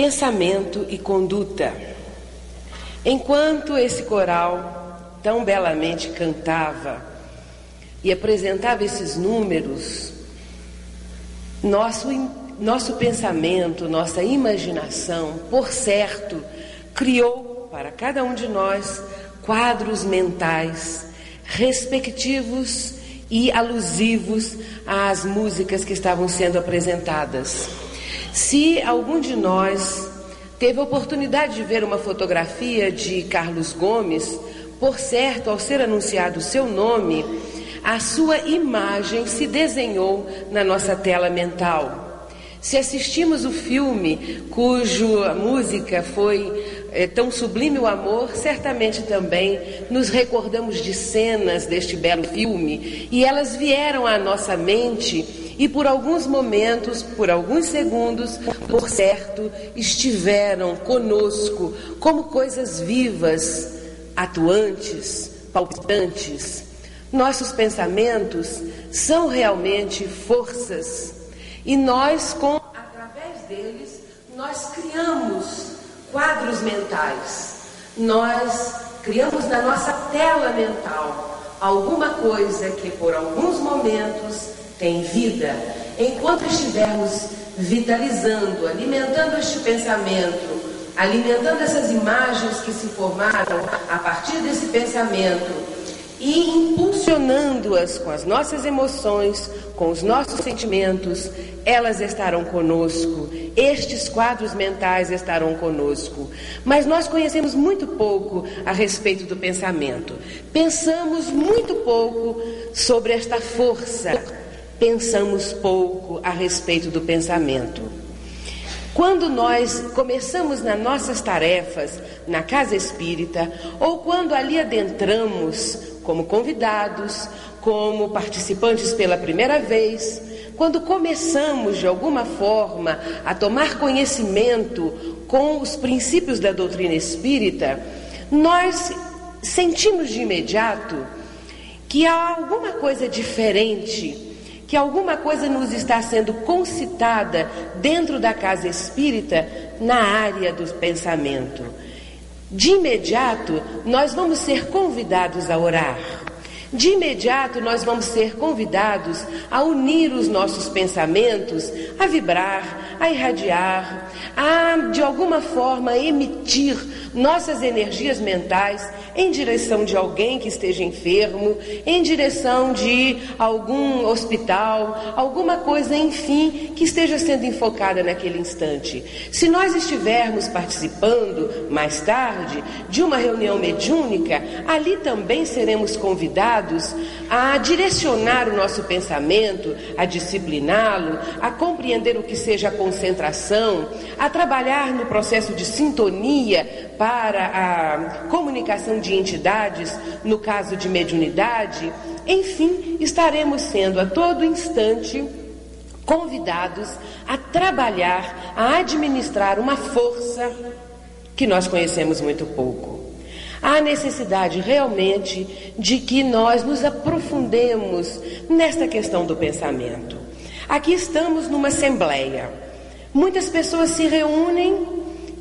pensamento e conduta. Enquanto esse coral tão belamente cantava e apresentava esses números, nosso, nosso pensamento, nossa imaginação, por certo, criou para cada um de nós quadros mentais respectivos e alusivos às músicas que estavam sendo apresentadas. Se algum de nós teve a oportunidade de ver uma fotografia de Carlos Gomes, por certo, ao ser anunciado o seu nome, a sua imagem se desenhou na nossa tela mental. Se assistimos o filme cuja música foi é tão sublime o amor, certamente também nos recordamos de cenas deste belo filme e elas vieram à nossa mente e por alguns momentos, por alguns segundos, por certo, estiveram conosco como coisas vivas, atuantes, palpitantes. Nossos pensamentos são realmente forças e nós, com através deles, nós criamos quadros mentais. Nós criamos na nossa tela mental alguma coisa que por alguns momentos tem vida. Enquanto estivermos vitalizando, alimentando este pensamento, alimentando essas imagens que se formaram a partir desse pensamento, e impulsionando-as com as nossas emoções, com os nossos sentimentos, elas estarão conosco, estes quadros mentais estarão conosco. Mas nós conhecemos muito pouco a respeito do pensamento, pensamos muito pouco sobre esta força, pensamos pouco a respeito do pensamento. Quando nós começamos nas nossas tarefas na casa espírita, ou quando ali adentramos como convidados, como participantes pela primeira vez, quando começamos de alguma forma a tomar conhecimento com os princípios da doutrina espírita, nós sentimos de imediato que há alguma coisa diferente, que alguma coisa nos está sendo concitada dentro da casa espírita na área do pensamento. De imediato, nós vamos ser convidados a orar. De imediato, nós vamos ser convidados a unir os nossos pensamentos, a vibrar, a irradiar, a de alguma forma emitir nossas energias mentais em direção de alguém que esteja enfermo, em direção de algum hospital, alguma coisa, enfim, que esteja sendo enfocada naquele instante. Se nós estivermos participando mais tarde de uma reunião mediúnica, ali também seremos convidados a direcionar o nosso pensamento, a discipliná-lo, a compreender o que seja a concentração, a trabalhar no processo de sintonia para a comunicação de entidades, no caso de mediunidade, enfim, estaremos sendo a todo instante convidados a trabalhar, a administrar uma força que nós conhecemos muito pouco. Há necessidade realmente de que nós nos aprofundemos nesta questão do pensamento. Aqui estamos numa assembleia. Muitas pessoas se reúnem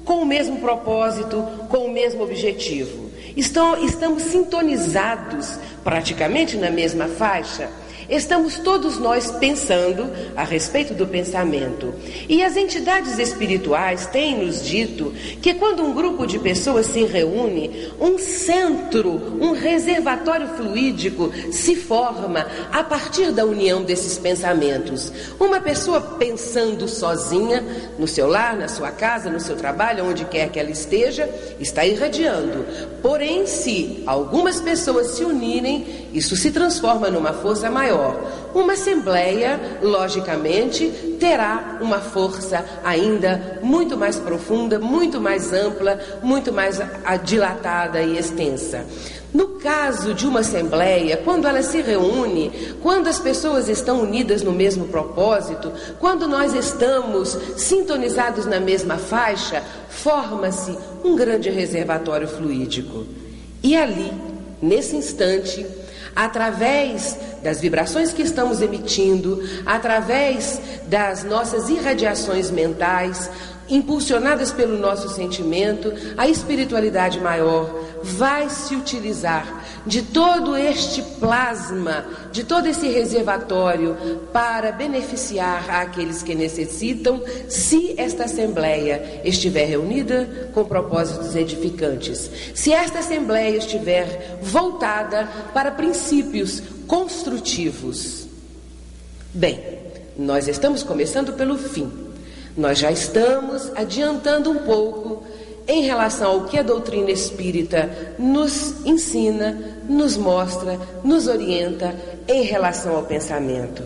com o mesmo propósito, com o mesmo objetivo. Estão, estamos sintonizados praticamente na mesma faixa. Estamos todos nós pensando a respeito do pensamento. E as entidades espirituais têm nos dito que quando um grupo de pessoas se reúne, um centro, um reservatório fluídico se forma a partir da união desses pensamentos. Uma pessoa pensando sozinha, no seu lar, na sua casa, no seu trabalho, onde quer que ela esteja, está irradiando. Porém, se algumas pessoas se unirem, isso se transforma numa força maior maior. Uma assembleia, logicamente, terá uma força ainda muito mais profunda, muito mais ampla, muito mais dilatada e extensa. No caso de uma assembleia, quando ela se reúne, quando as pessoas estão unidas no mesmo propósito, quando nós estamos sintonizados na mesma faixa, forma-se um grande reservatório fluídico. E ali, nesse instante, através das vibrações que estamos emitindo, através das nossas irradiações mentais, impulsionadas pelo nosso sentimento, a espiritualidade maior vai se utilizar de todo este plasma, de todo esse reservatório para beneficiar aqueles que necessitam, se esta Assembleia estiver reunida com propósitos edificantes. Se esta Assembleia estiver voltada para princípios construtivos. Bem, nós estamos começando pelo fim. Nós já estamos adiantando um pouco em relação ao que a doutrina espírita nos ensina, nos mostra, nos orienta em relação ao pensamento.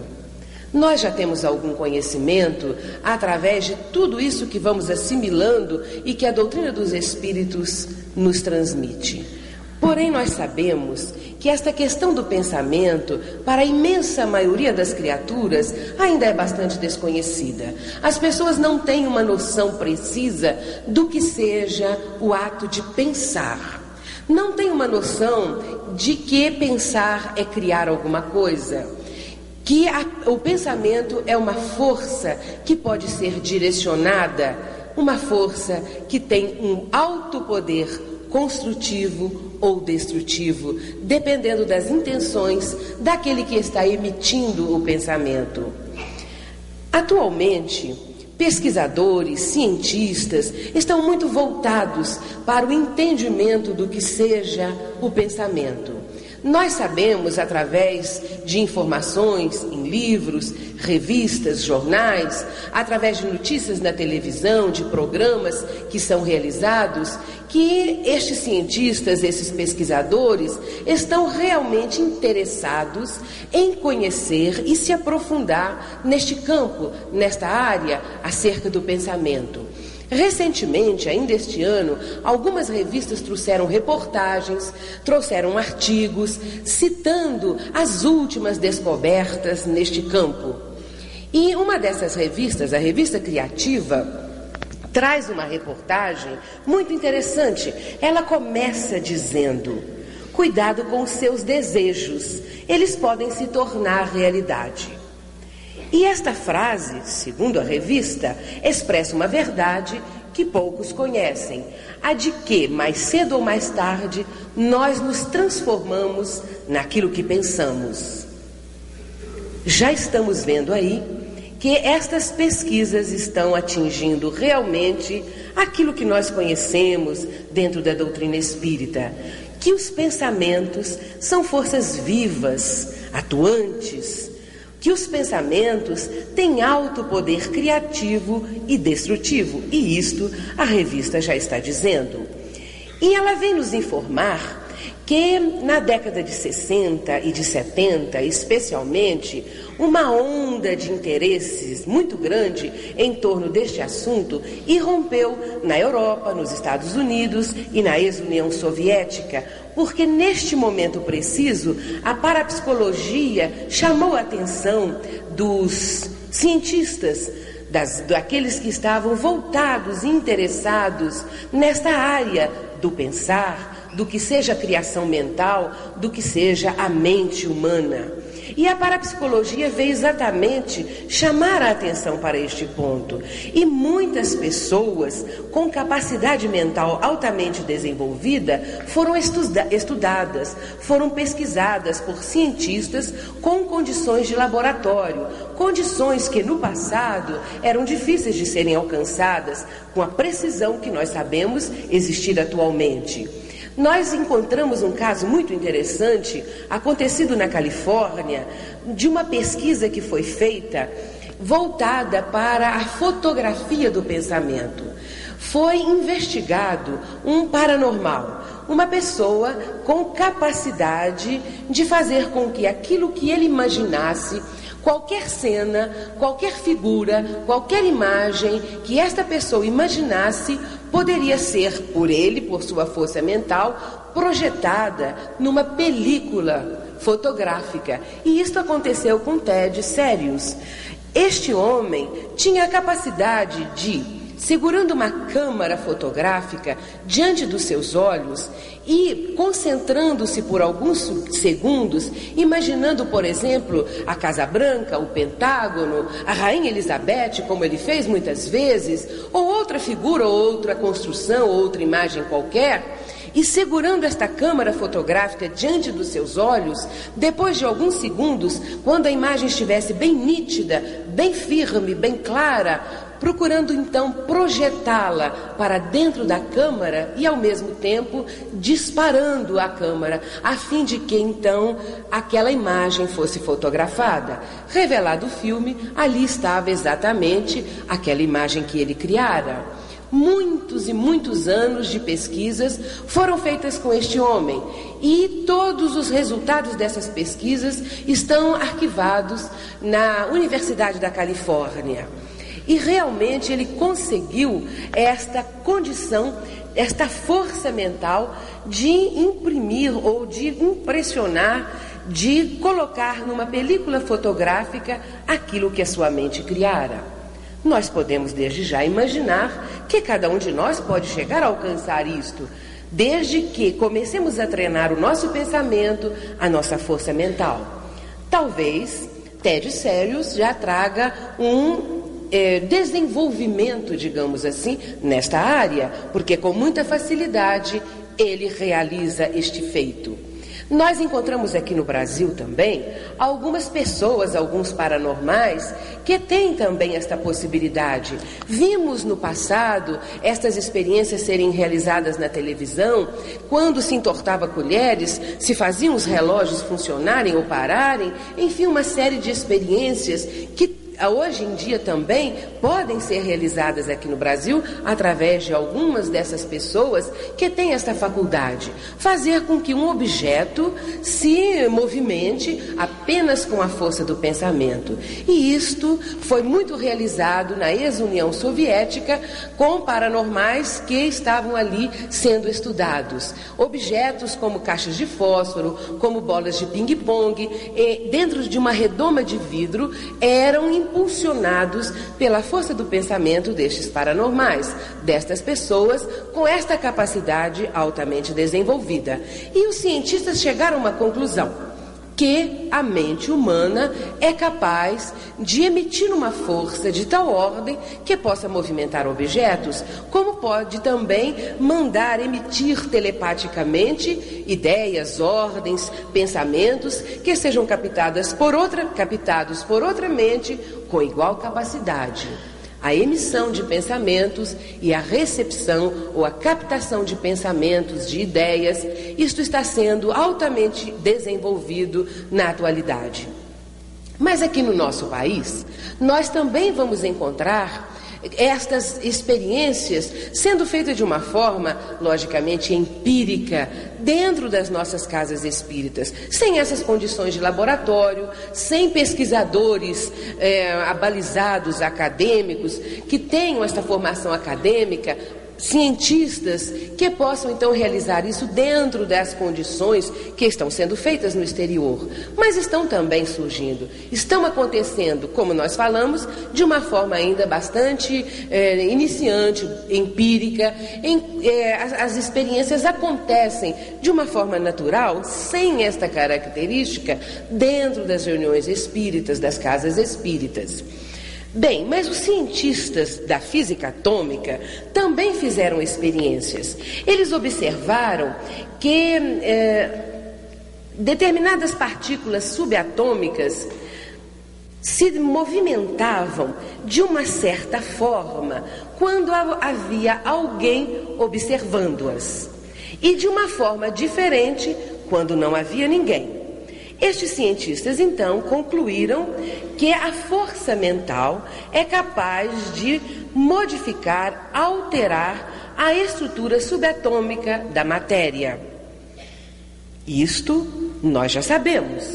Nós já temos algum conhecimento através de tudo isso que vamos assimilando e que a doutrina dos espíritos nos transmite. Porém, nós sabemos que esta questão do pensamento, para a imensa maioria das criaturas, ainda é bastante desconhecida. As pessoas não têm uma noção precisa do que seja o ato de pensar. Não têm uma noção de que pensar é criar alguma coisa. Que a, o pensamento é uma força que pode ser direcionada, uma força que tem um alto poder construtivo ou destrutivo, dependendo das intenções daquele que está emitindo o pensamento. Atualmente, pesquisadores, cientistas estão muito voltados para o entendimento do que seja o pensamento. Nós sabemos, através de informações em livros, revistas, jornais, através de notícias na televisão, de programas que são realizados, que estes cientistas, esses pesquisadores, estão realmente interessados em conhecer e se aprofundar neste campo, nesta área, acerca do pensamento. Recentemente, ainda este ano, algumas revistas trouxeram reportagens, trouxeram artigos citando as últimas descobertas neste campo. E uma dessas revistas, a revista Criativa, traz uma reportagem muito interessante. Ela começa dizendo: cuidado com os seus desejos, eles podem se tornar realidade. E esta frase, segundo a revista, expressa uma verdade que poucos conhecem: a de que, mais cedo ou mais tarde, nós nos transformamos naquilo que pensamos. Já estamos vendo aí que estas pesquisas estão atingindo realmente aquilo que nós conhecemos dentro da doutrina espírita, que os pensamentos são forças vivas, atuantes, que os pensamentos têm alto poder criativo e destrutivo, e isto a revista já está dizendo. E ela vem nos informar que na década de 60 e de 70, especialmente, uma onda de interesses muito grande em torno deste assunto irrompeu na Europa, nos Estados Unidos e na ex-União Soviética, porque neste momento preciso a parapsicologia chamou a atenção dos cientistas, das, daqueles que estavam voltados interessados nesta área do pensar, do que seja a criação mental, do que seja a mente humana. E a parapsicologia veio exatamente chamar a atenção para este ponto. E muitas pessoas com capacidade mental altamente desenvolvida foram estuda estudadas, foram pesquisadas por cientistas com condições de laboratório, condições que no passado eram difíceis de serem alcançadas com a precisão que nós sabemos existir atualmente. Nós encontramos um caso muito interessante, acontecido na Califórnia, de uma pesquisa que foi feita voltada para a fotografia do pensamento. Foi investigado um paranormal, uma pessoa com capacidade de fazer com que aquilo que ele imaginasse Qualquer cena, qualquer figura, qualquer imagem que esta pessoa imaginasse poderia ser, por ele, por sua força mental, projetada numa película fotográfica. E isto aconteceu com Ted Sérios. Este homem tinha a capacidade de segurando uma câmara fotográfica diante dos seus olhos e concentrando-se por alguns segundos, imaginando, por exemplo, a Casa Branca, o Pentágono, a Rainha Elizabeth, como ele fez muitas vezes, ou outra figura, ou outra construção, ou outra imagem qualquer, e segurando esta câmara fotográfica diante dos seus olhos, depois de alguns segundos, quando a imagem estivesse bem nítida, bem firme, bem clara, procurando então projetá-la para dentro da câmara e ao mesmo tempo disparando a câmara, a fim de que então aquela imagem fosse fotografada. Revelado o filme, ali estava exatamente aquela imagem que ele criara. Muitos e muitos anos de pesquisas foram feitas com este homem e todos os resultados dessas pesquisas estão arquivados na Universidade da Califórnia. E realmente ele conseguiu esta condição, esta força mental de imprimir ou de impressionar, de colocar numa película fotográfica aquilo que a sua mente criara. Nós podemos desde já imaginar que cada um de nós pode chegar a alcançar isto, desde que comecemos a treinar o nosso pensamento, a nossa força mental. Talvez Ted Sérios já traga um é, desenvolvimento, digamos assim, nesta área, porque com muita facilidade ele realiza este feito. Nós encontramos aqui no Brasil também algumas pessoas, alguns paranormais, que têm também esta possibilidade. Vimos no passado estas experiências serem realizadas na televisão, quando se entortava colheres, se faziam os relógios funcionarem ou pararem, enfim, uma série de experiências que hoje em dia também podem ser realizadas aqui no Brasil através de algumas dessas pessoas que têm esta faculdade. Fazer com que um objeto se movimente apenas com a força do pensamento. E isto foi muito realizado na ex-União Soviética com paranormais que estavam ali sendo estudados. Objetos como caixas de fósforo, como bolas de ping-pong, dentro de uma redoma de vidro, eram impulsionados pela força do pensamento destes paranormais, destas pessoas com esta capacidade altamente desenvolvida. E os cientistas chegaram a uma conclusão que a mente humana é capaz de emitir uma força de tal ordem que possa movimentar objetos, como pode também mandar emitir telepaticamente ideias, ordens, pensamentos que sejam captadas por outra, captados por outra mente com igual capacidade a emissão de pensamentos e a recepção ou a captação de pensamentos, de ideias, isto está sendo altamente desenvolvido na atualidade. Mas aqui no nosso país, nós também vamos encontrar estas experiências sendo feitas de uma forma, logicamente, empírica, dentro das nossas casas espíritas, sem essas condições de laboratório, sem pesquisadores é, abalizados, acadêmicos, que tenham esta formação acadêmica cientistas que possam então realizar isso dentro das condições que estão sendo feitas no exterior, mas estão também surgindo, estão acontecendo, como nós falamos, de uma forma ainda bastante é, iniciante, empírica. Em, é, as, as experiências acontecem de uma forma natural, sem esta característica, dentro das reuniões espíritas, das casas espíritas. Bem, mas os cientistas da física atômica também fizeram experiências. Eles observaram que é, determinadas partículas subatômicas se movimentavam de uma certa forma quando havia alguém observando-as, e de uma forma diferente quando não havia ninguém. Estes cientistas então concluíram que a força mental é capaz de modificar, alterar a estrutura subatômica da matéria. Isto nós já sabemos.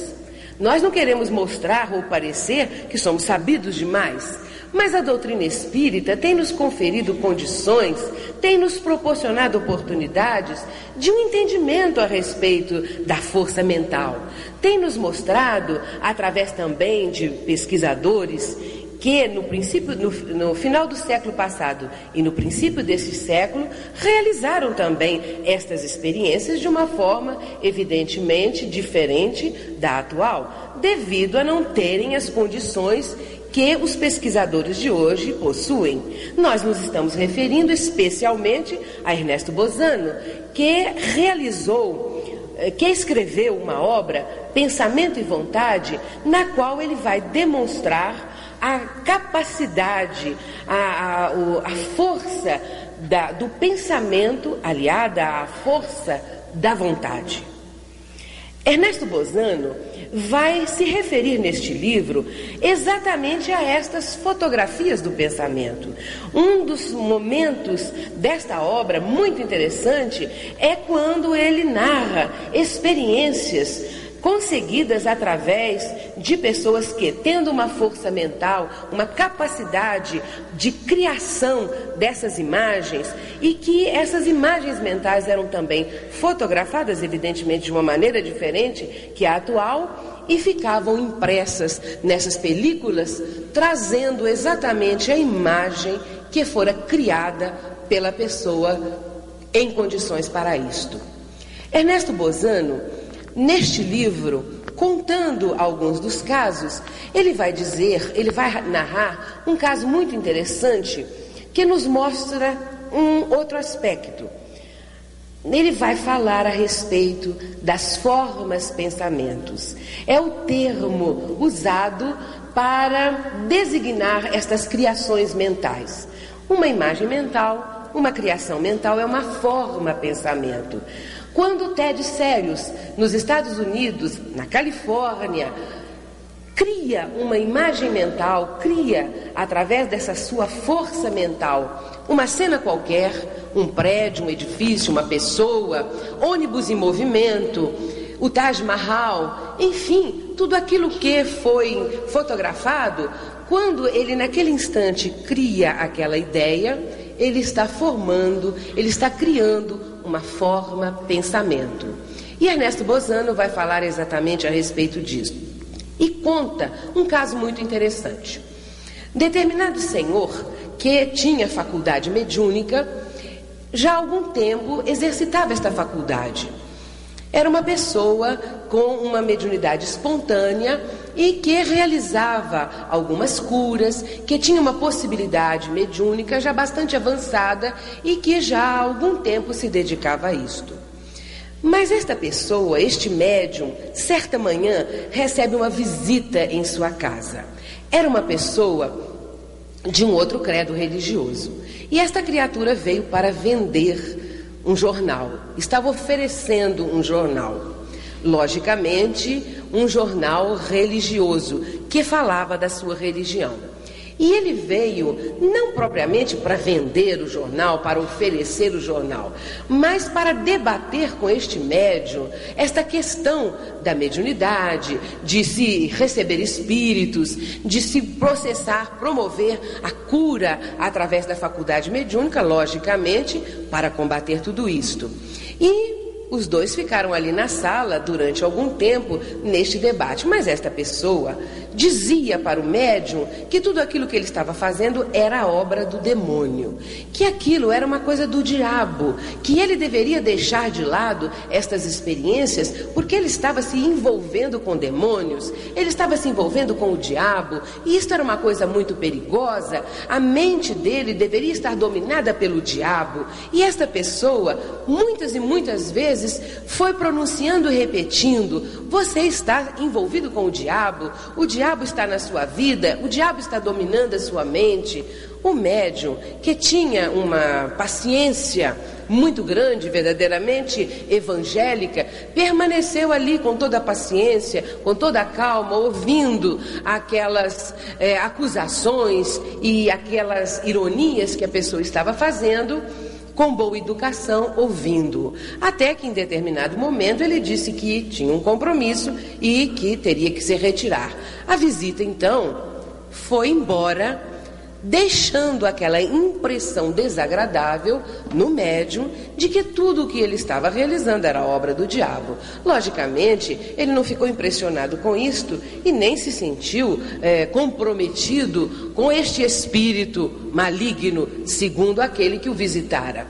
Nós não queremos mostrar ou parecer que somos sabidos demais. Mas a doutrina espírita tem nos conferido condições, tem nos proporcionado oportunidades de um entendimento a respeito da força mental. Tem nos mostrado, através também de pesquisadores, que no princípio, no, no, final do século passado e no princípio desse século realizaram também estas experiências de uma forma evidentemente diferente da atual, devido a não terem as condições que os pesquisadores de hoje possuem. Nós nos estamos referindo especialmente a Ernesto Bozano, que realizou eh, que escreveu uma obra, Pensamento e Vontade, na qual ele vai demonstrar a capacidade, a, a, a força da, do pensamento aliada à força da vontade. Ernesto Bozano vai se referir neste livro exatamente a estas fotografias do pensamento. Um dos momentos desta obra muito interessante é quando ele narra experiências conseguidas através de pessoas que, tendo uma força mental, uma capacidade de criação dessas imagens, e que essas imagens mentais eram também fotografadas, evidentemente, de uma maneira diferente que a atual, e ficavam impressas nessas películas, trazendo exatamente a imagem que fora criada pela pessoa em condições para isto. Ernesto Bozano Neste livro, contando alguns dos casos, ele vai dizer, ele vai narrar um caso muito interessante que nos mostra um outro aspecto. Ele vai falar a respeito das formas pensamentos. É o termo usado para designar estas criações mentais. Uma imagem mental, uma criação mental é uma forma pensamento. Quando Ted Sérios, nos Estados Unidos, na Califórnia, cria uma imagem mental, cria, através dessa sua força mental, uma cena qualquer, um prédio, um edifício, uma pessoa, ônibus em movimento, o Taj Mahal, enfim, tudo aquilo que foi fotografado, quando ele naquele instante cria aquela ideia, ele está formando, ele está criando uma forma, pensamento. E Ernesto Bozano vai falar exatamente a respeito disso. E conta um caso muito interessante. Determinado senhor que tinha faculdade mediúnica, já há algum tempo exercitava esta faculdade. Era uma pessoa com uma mediunidade espontânea e que realizava algumas curas, que tinha uma possibilidade mediúnica já bastante avançada e que já há algum tempo se dedicava a isto. Mas esta pessoa, este médium, certa manhã recebe uma visita em sua casa. Era uma pessoa de um outro credo religioso. E esta criatura veio para vender um jornal, estava oferecendo um jornal. Logicamente, um jornal religioso que falava da sua religião. E ele veio não propriamente para vender o jornal, para oferecer o jornal, mas para debater com este médium esta questão da mediunidade, de se receber espíritos, de se processar, promover a cura através da faculdade mediúnica, logicamente, para combater tudo isto. E os dois ficaram ali na sala durante algum tempo neste debate, mas esta pessoa dizia para o médium que tudo aquilo que ele estava fazendo era obra do demônio, que aquilo era uma coisa do diabo, que ele deveria deixar de lado estas experiências porque ele estava se envolvendo com demônios, ele estava se envolvendo com o diabo, e isto era uma coisa muito perigosa. A mente dele deveria estar dominada pelo diabo, e esta pessoa, muitas e muitas vezes, foi pronunciando e repetindo: Você está envolvido com o diabo, o diabo diabo está na sua vida, o diabo está dominando a sua mente. O médium, que tinha uma paciência muito grande, verdadeiramente evangélica, permaneceu ali com toda a paciência, com toda a calma, ouvindo aquelas é, acusações e aquelas ironias que a pessoa estava fazendo com boa educação, ouvindo. Até que em determinado momento ele disse que tinha um compromisso e que teria que se retirar. A visita então foi embora deixando aquela impressão desagradável no médium de que tudo o que ele estava realizando era obra do diabo. Logicamente, ele não ficou impressionado com isto e nem se sentiu é, comprometido com este espírito maligno, segundo aquele que o visitara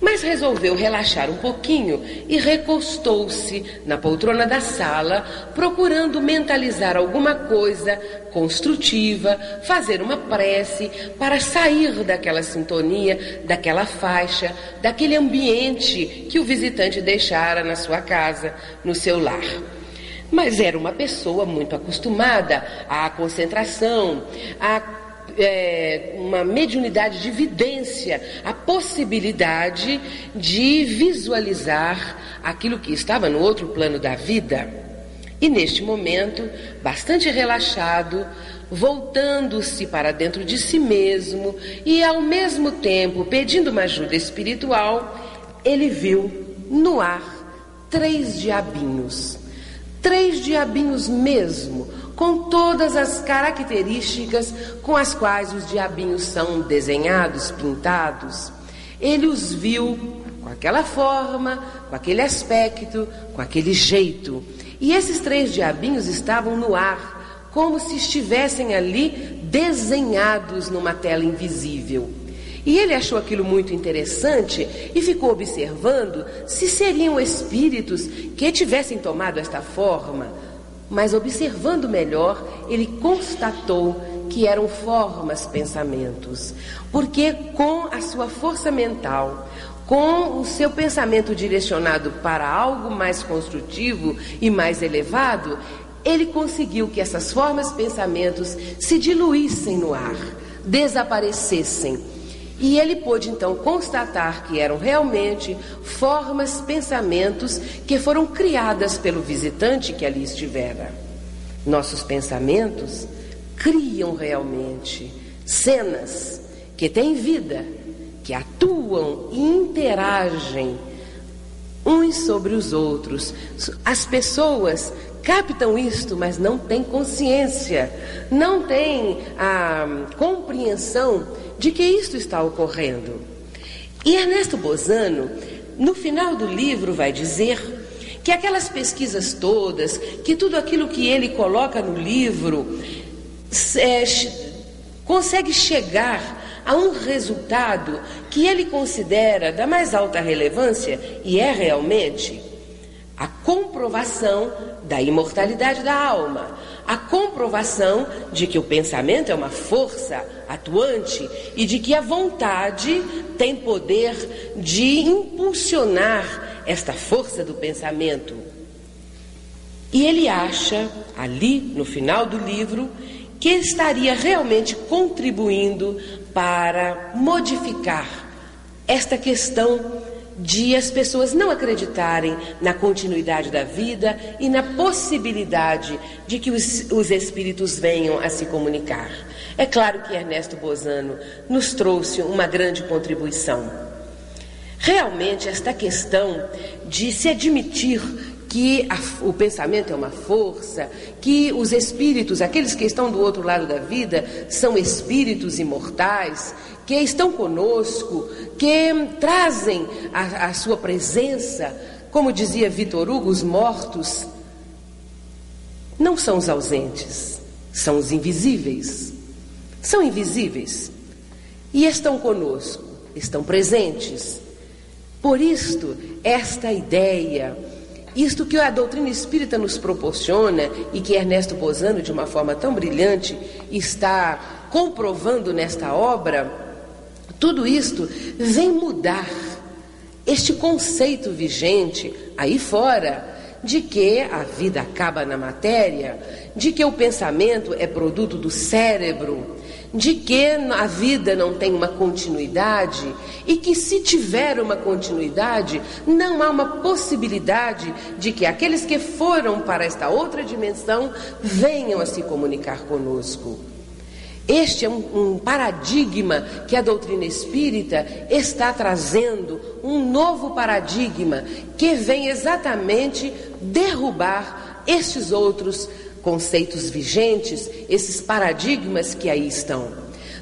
mas resolveu relaxar um pouquinho e recostou-se na poltrona da sala, procurando mentalizar alguma coisa construtiva, fazer uma prece para sair daquela sintonia, daquela faixa, daquele ambiente que o visitante deixara na sua casa, no seu lar. Mas era uma pessoa muito acostumada à concentração, à é, uma mediunidade de vidência, a possibilidade de visualizar aquilo que estava no outro plano da vida. E neste momento, bastante relaxado, voltando-se para dentro de si mesmo e ao mesmo tempo pedindo uma ajuda espiritual, ele viu no ar três diabinhos. Três diabinhos mesmo, com todas as características com as quais os diabinhos são desenhados, pintados. Ele os viu com aquela forma, com aquele aspecto, com aquele jeito. E esses três diabinhos estavam no ar, como se estivessem ali desenhados numa tela invisível. E ele achou aquilo muito interessante e ficou observando se seriam espíritos que tivessem tomado esta forma mas observando melhor, ele constatou que eram formas, pensamentos, porque com a sua força mental, com o seu pensamento direcionado para algo mais construtivo e mais elevado, ele conseguiu que essas formas, pensamentos se diluíssem no ar, desaparecessem e ele pôde então constatar que eram realmente formas, pensamentos que foram criadas pelo visitante que ali estivera. Nossos pensamentos criam realmente cenas que têm vida, que atuam e interagem uns sobre os outros. As pessoas captam isto, mas não têm consciência, não têm a compreensão de que isto está ocorrendo. E Ernesto Bozano, no final do livro, vai dizer que aquelas pesquisas todas, que tudo aquilo que ele coloca no livro, é, consegue chegar a um resultado que ele considera da mais alta relevância, e é realmente a comprovação da imortalidade da alma, a comprovação de que o pensamento é uma força atuante e de que a vontade tem poder de impulsionar esta força do pensamento. E ele acha, ali no final do livro, que estaria realmente contribuindo para modificar esta questão de as pessoas não acreditarem na continuidade da vida e na possibilidade de que os, os espíritos venham a se comunicar. É claro que Ernesto Bozano nos trouxe uma grande contribuição. Realmente, esta questão de se admitir que a, o pensamento é uma força, que os espíritos, aqueles que estão do outro lado da vida, são espíritos imortais, que estão conosco, que trazem a, a sua presença, como dizia Vitor Hugo, os mortos não são os ausentes, são os invisíveis. São invisíveis e estão conosco, estão presentes. Por isto, esta ideia isto que a doutrina espírita nos proporciona e que Ernesto Bozano, de uma forma tão brilhante, está comprovando nesta obra, tudo isto vem mudar este conceito vigente aí fora de que a vida acaba na matéria, de que o pensamento é produto do cérebro, de que a vida não tem uma continuidade e que, se tiver uma continuidade, não há uma possibilidade de que aqueles que foram para esta outra dimensão venham a se comunicar conosco. Este é um, um, paradigma que a doutrina espírita está trazendo, um novo paradigma que vem exatamente derrubar estes outros conceitos vigentes, esses paradigmas que aí estão.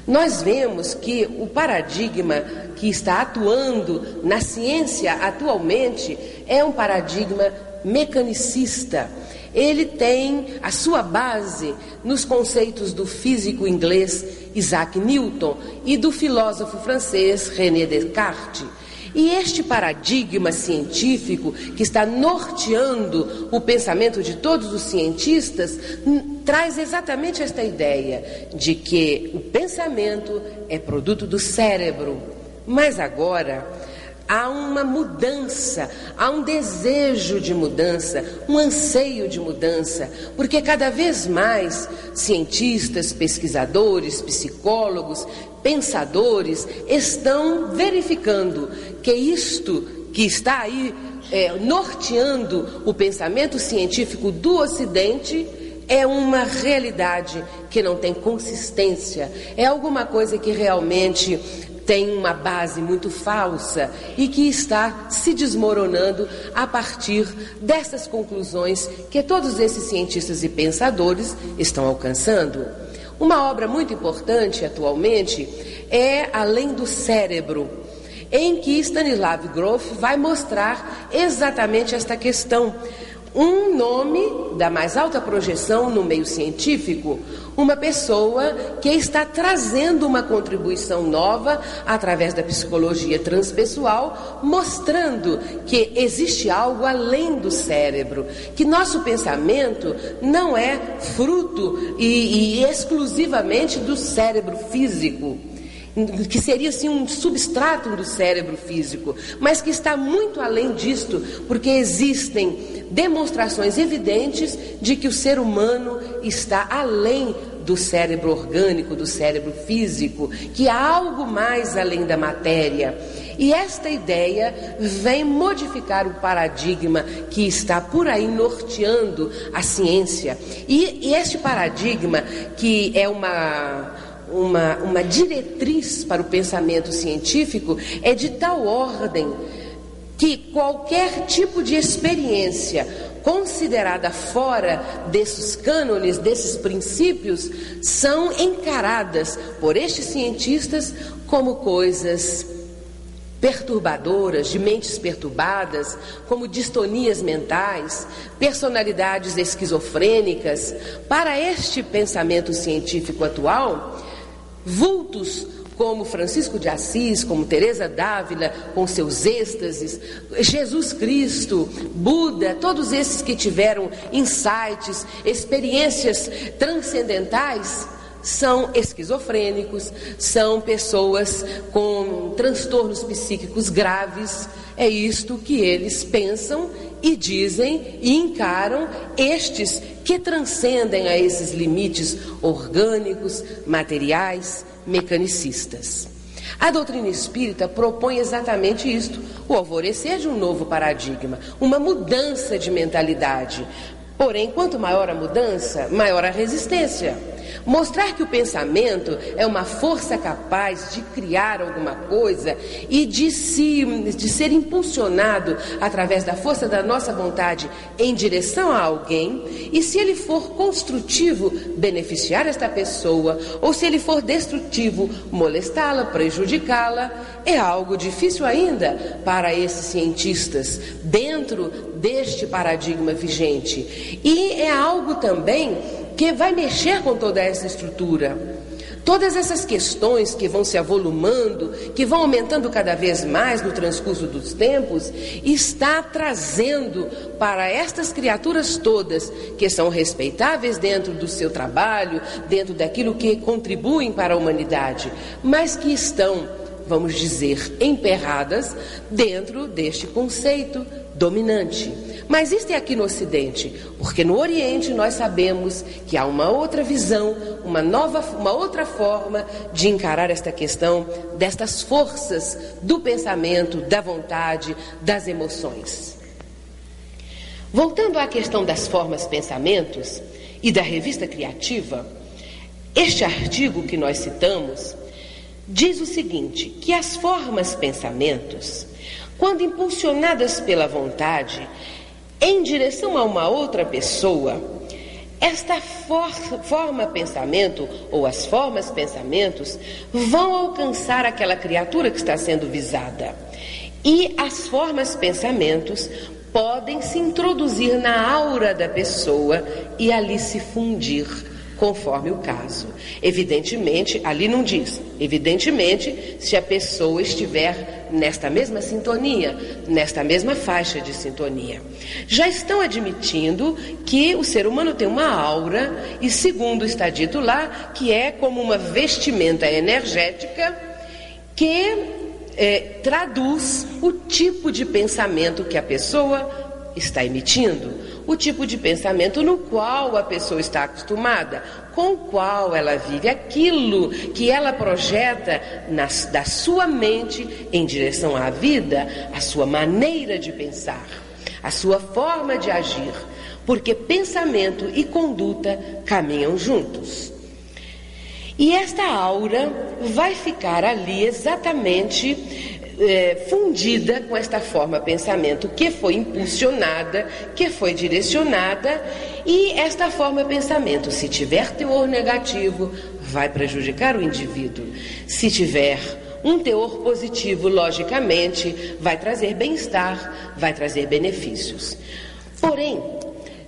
nós vemos que o paradigma que está atuando na ciência atualmente é um paradigma mecanicista. Ele tem a sua base nos conceitos do físico inglês Isaac Newton e do filósofo francês René Descartes. E este paradigma científico que está norteando o pensamento de todos os cientistas traz exatamente esta ideia de que o pensamento é produto do cérebro. Mas agora há uma mudança, há um desejo de mudança, um anseio de mudança, porque cada vez mais cientistas, pesquisadores, psicólogos, pensadores estão verificando que isto que está aí é, norteando o pensamento científico do Ocidente é uma realidade que não tem consistência, é alguma coisa que realmente tem uma base muito falsa e que está se desmoronando a partir dessas conclusões que todos esses cientistas e pensadores estão alcançando. Uma obra muito importante atualmente é Além do Cérebro, em que Stanislav Grof vai mostrar exatamente esta questão um nome da mais alta projeção no meio científico, uma pessoa que está trazendo uma contribuição nova através da psicologia transpessoal, mostrando que existe algo além do cérebro, que nosso pensamento não é fruto e, e exclusivamente do cérebro físico que seria assim um substrato do cérebro físico, mas que está muito além disto, porque existem demonstrações evidentes de que o ser humano está além do cérebro orgânico, do cérebro físico, que há algo mais além da matéria. E esta ideia vem modificar o paradigma que está por aí norteando a ciência. E, e este paradigma, que é uma uma, uma diretriz para o pensamento científico é de tal ordem que qualquer tipo de experiência considerada fora desses cânones, desses princípios, são encaradas por estes cientistas como coisas perturbadoras, de mentes perturbadas, como distonias mentais, personalidades esquizofrênicas. Para este pensamento científico atual, vultos como Francisco de Assis, como Teresa Dávila, com seus êxtases, Jesus Cristo, Buda, todos esses que tiveram insights, experiências transcendentais, são esquizofrênicos, são pessoas com transtornos psíquicos graves. É isto que eles pensam e dizem e encaram estes que transcendem a esses limites orgânicos, materiais, mecanicistas. A doutrina espírita propõe exatamente isto: o alvorecer de um novo paradigma, uma mudança de mentalidade. Porém, quanto maior a mudança, maior a resistência. Mostrar que o pensamento é uma força capaz de criar alguma coisa e de, se, de ser impulsionado através da força da nossa vontade em direção a alguém, e se ele for construtivo, beneficiar esta pessoa, ou se ele for destrutivo, molestá-la, prejudicá-la, é algo difícil ainda para esses cientistas, dentro deste paradigma vigente. E é algo também que vai mexer com toda essa estrutura. Todas essas questões que vão se avolumando, que vão aumentando cada vez mais no transcurso dos tempos, está trazendo para estas criaturas todas, que são respeitáveis dentro do seu trabalho, dentro daquilo que contribuem para a humanidade, mas que estão, vamos dizer, emperradas dentro deste conceito dominante. Mas isto é aqui no Ocidente, porque no Oriente nós sabemos que há uma outra visão, uma nova, uma outra forma de encarar esta questão destas forças do pensamento, da vontade, das emoções. Voltando à questão das formas pensamentos e da revista criativa, este artigo que nós citamos diz o seguinte: que as formas pensamentos, quando impulsionadas pela vontade, em direção a uma outra pessoa, Esta for forma pensamento, ou as formas pensamentos, vão alcançar aquela criatura que está sendo visada. E as formas pensamentos podem se introduzir na aura da pessoa e ali se fundir conforme o caso. Evidentemente, ali não diz, evidentemente, se a pessoa estiver nesta mesma sintonia, nesta mesma faixa de sintonia. Já estão admitindo que o ser humano tem uma aura, e segundo está dito lá, que é como uma vestimenta energética que é, traduz o tipo de pensamento que a pessoa está emitindo o tipo de pensamento no qual a pessoa está acostumada, com o qual ela vive, aquilo que ela projeta na, da sua mente em direção à vida, a sua maneira de pensar, a sua forma de agir, porque pensamento e conduta caminham juntos. E esta aura vai ficar ali exatamente é, fundida com esta forma pensamento que foi impulsionada, que foi direcionada, e esta forma pensamento, se tiver teor negativo, vai prejudicar o indivíduo. Se tiver um teor positivo, logicamente, vai trazer bem-estar, vai trazer benefícios. Porém,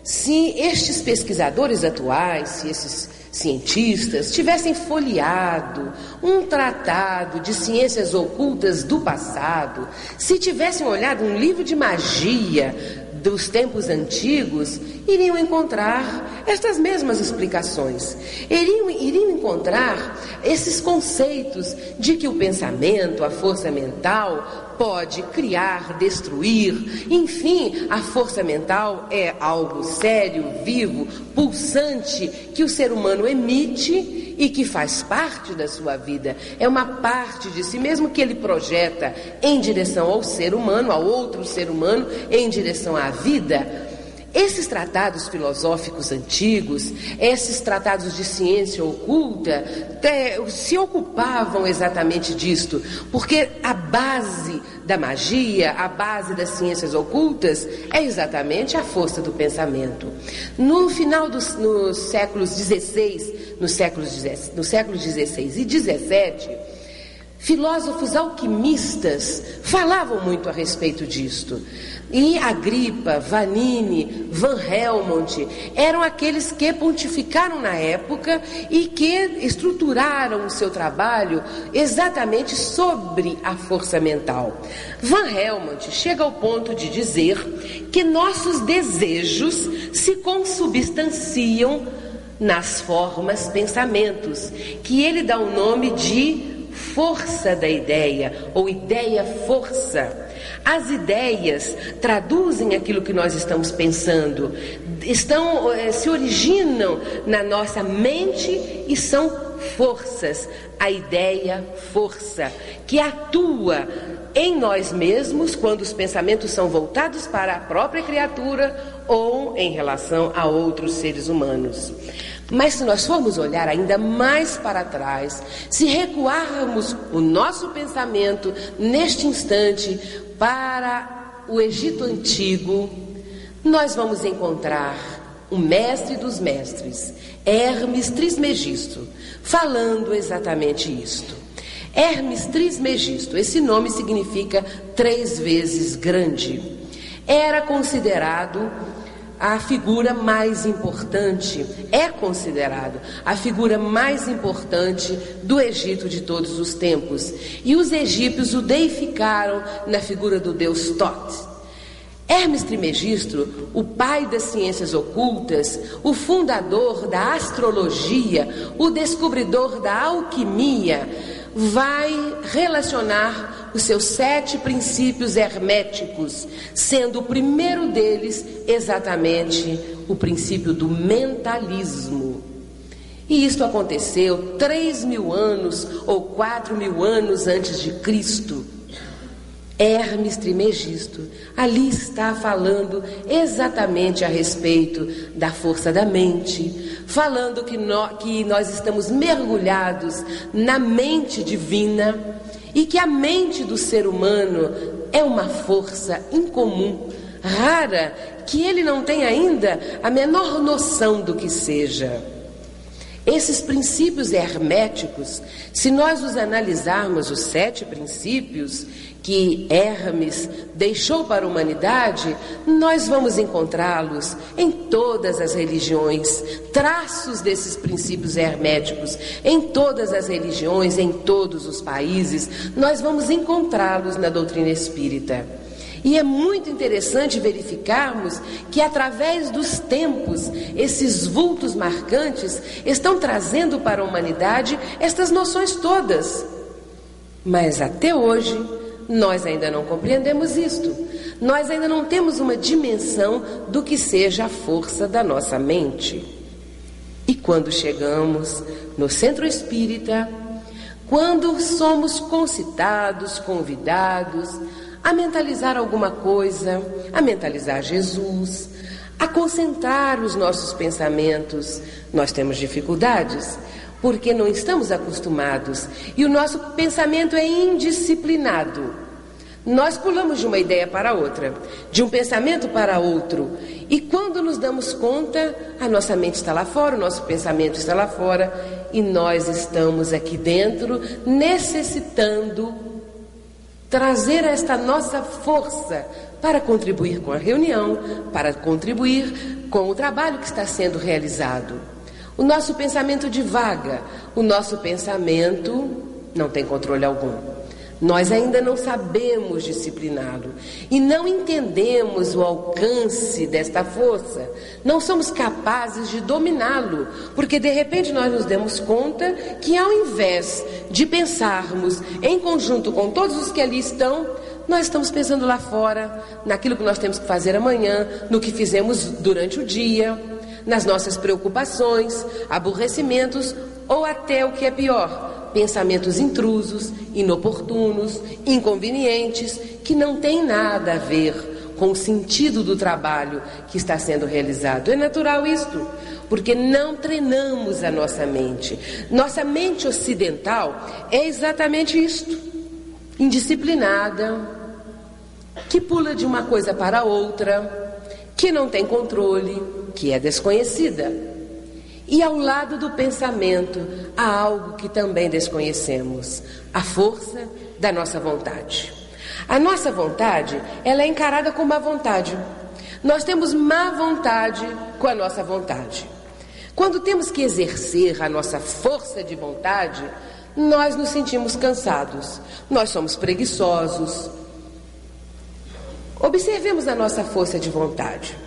se estes pesquisadores atuais, se esses cientistas tivessem folheado um tratado de ciências ocultas do passado, se tivessem olhado um livro de magia dos tempos antigos, iriam encontrar estas mesmas explicações. Iriam, iriam encontrar esses conceitos de que o pensamento, a força mental, pode criar, destruir, enfim, a força mental é algo sério, vivo, pulsante que o ser humano emite e que faz parte da sua vida. É uma parte de si mesmo que ele projeta em direção ao ser humano, ao outro ser humano, em direção à vida. Esses tratados filosóficos antigos, esses tratados de ciência oculta, se ocupavam exatamente disto, porque a base da magia, a base das ciências ocultas, é exatamente a força do pensamento. No final dos séculos XVI, nos séculos, nos séculos XVI e XVII, filósofos alquimistas falavam muito a respeito disto. E Agripa, Vanini, Van Helmont eram aqueles que pontificaram na época e que estruturaram o seu trabalho exatamente sobre a força mental. Van Helmont chega ao ponto de dizer que nossos desejos se consubstanciam nas formas pensamentos, que ele dá o nome de força da ideia ou ideia força. As ideias traduzem aquilo que nós estamos pensando, estão eh, se originam na nossa mente e são forças. A ideia força que atua em nós mesmos quando os pensamentos são voltados para a própria criatura ou em relação a outros seres humanos. Mas se nós formos olhar ainda mais para trás, se recuarmos o nosso pensamento neste instante para o Egito Antigo, nós vamos encontrar o mestre dos mestres, Hermes Trismegisto, falando exatamente isto. Hermes Trismegisto, esse nome significa três vezes grande. Era considerado a figura mais importante, é considerado a figura mais importante do Egito de todos os tempos. E os egípcios o deificaram na figura do deus Tot. Hermes Trismegisto, o pai das ciências ocultas, o fundador da astrologia, o descobridor da alquimia, vai relacionar os seus sete princípios herméticos, sendo o primeiro deles exatamente o princípio do mentalismo. E isto aconteceu três mil anos ou quatro mil anos antes de Cristo. Hermes Trimegisto ali está falando exatamente a respeito da força da mente, falando que, que nós estamos mergulhados na mente divina e que a mente do ser humano é uma força incomum, rara que ele não tem ainda a menor noção do que seja. Esses princípios herméticos, se nós os analisarmos, os sete princípios que Hermes deixou para a humanidade, nós vamos encontrá-los em todas as religiões, traços desses princípios herméticos, em todas as religiões, em todos os países, nós vamos encontrá-los na doutrina espírita. E é muito interessante verificarmos que, através dos tempos, esses vultos marcantes estão trazendo para a humanidade estas noções todas. Mas até hoje, nós ainda não compreendemos isto. Nós ainda não temos uma dimensão do que seja a força da nossa mente. E quando chegamos no centro espírita, quando somos concitados, convidados, a mentalizar alguma coisa, a mentalizar Jesus, a concentrar os nossos pensamentos. Nós temos dificuldades porque não estamos acostumados e o nosso pensamento é indisciplinado. Nós pulamos de uma ideia para outra, de um pensamento para outro, e quando nos damos conta, a nossa mente está lá fora, o nosso pensamento está lá fora, e nós estamos aqui dentro necessitando trazer esta nossa força para contribuir com a reunião, para contribuir com o trabalho que está sendo realizado. O nosso pensamento divaga, o nosso pensamento não tem controle algum. Nós ainda não sabemos discipliná-lo e não entendemos o alcance desta força. Não somos capazes de dominá-lo, porque de repente nós nos demos conta que ao invés de pensarmos em conjunto com todos os que ali estão, nós estamos pensando lá fora, naquilo que nós temos que fazer amanhã, no que fizemos durante o dia, nas nossas preocupações, aborrecimentos ou até o que é pior, pensamentos intrusos, inoportunos, inconvenientes, que não têm nada a ver com o sentido do trabalho que está sendo realizado. É natural isto, porque não treinamos a nossa mente. Nossa mente ocidental é exatamente isto: indisciplinada, que pula de uma coisa para outra, que não tem controle, que é desconhecida. E ao lado do pensamento há algo que também desconhecemos: a força da nossa vontade. A nossa vontade, ela é encarada como má vontade. Nós temos má vontade com a nossa vontade. Quando temos que exercer a nossa força de vontade, nós nos sentimos cansados, nós somos preguiçosos. Observemos a nossa força de vontade.